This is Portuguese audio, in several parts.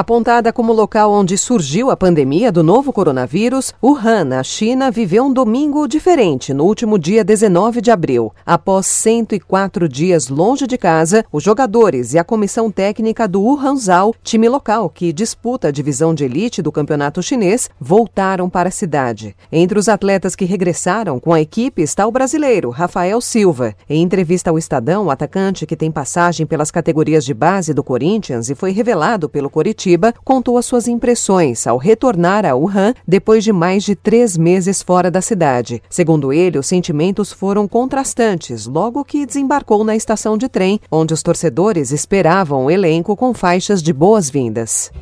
Apontada como local onde surgiu a pandemia do novo coronavírus, Wuhan, na China, viveu um domingo diferente no último dia 19 de abril. Após 104 dias longe de casa, os jogadores e a comissão técnica do Wuhanzhou, time local que disputa a divisão de elite do campeonato chinês, voltaram para a cidade. Entre os atletas que regressaram com a equipe está o brasileiro Rafael Silva. Em entrevista ao Estadão, o atacante que tem passagem pelas categorias de base do Corinthians e foi revelado pelo Coritiba Curitiba, contou as suas impressões ao retornar a Wuhan depois de mais de três meses fora da cidade. Segundo ele, os sentimentos foram contrastantes logo que desembarcou na estação de trem, onde os torcedores esperavam o elenco com faixas de boas-vindas.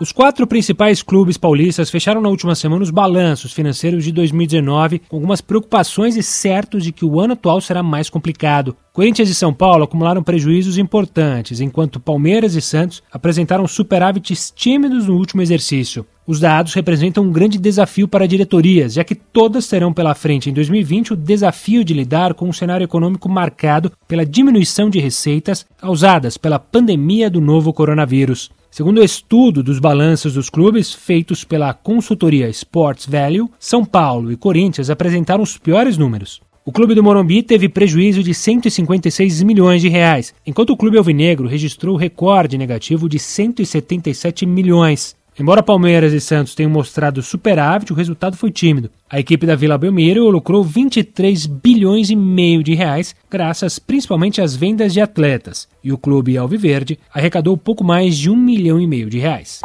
Os quatro principais clubes paulistas fecharam na última semana os balanços financeiros de 2019, com algumas preocupações e certos de que o ano atual será mais complicado. Corinthians e São Paulo acumularam prejuízos importantes, enquanto Palmeiras e Santos apresentaram superávites tímidos no último exercício. Os dados representam um grande desafio para diretorias, já que todas terão pela frente em 2020 o desafio de lidar com um cenário econômico marcado pela diminuição de receitas causadas pela pandemia do novo coronavírus. Segundo o estudo dos balanços dos clubes feitos pela consultoria Sports Value, São Paulo e Corinthians apresentaram os piores números. O clube do Morumbi teve prejuízo de 156 milhões de reais, enquanto o clube alvinegro registrou recorde negativo de 177 milhões. Embora Palmeiras e Santos tenham mostrado superávit, o resultado foi tímido. A equipe da Vila Belmiro lucrou 23 bilhões e meio de reais, graças principalmente às vendas de atletas, e o clube Alviverde arrecadou pouco mais de um milhão e meio de reais.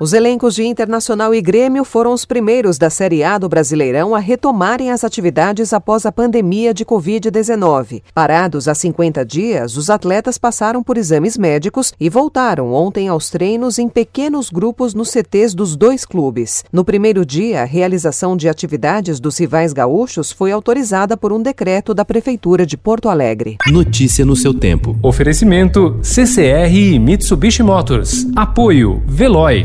Os elencos de Internacional e Grêmio foram os primeiros da Série A do Brasileirão a retomarem as atividades após a pandemia de Covid-19. Parados há 50 dias, os atletas passaram por exames médicos e voltaram ontem aos treinos em pequenos grupos nos CTs dos dois clubes. No primeiro dia, a realização de atividades dos rivais gaúchos foi autorizada por um decreto da Prefeitura de Porto Alegre. Notícia no seu tempo. Oferecimento CCR e Mitsubishi Motors. Apoio Veloy.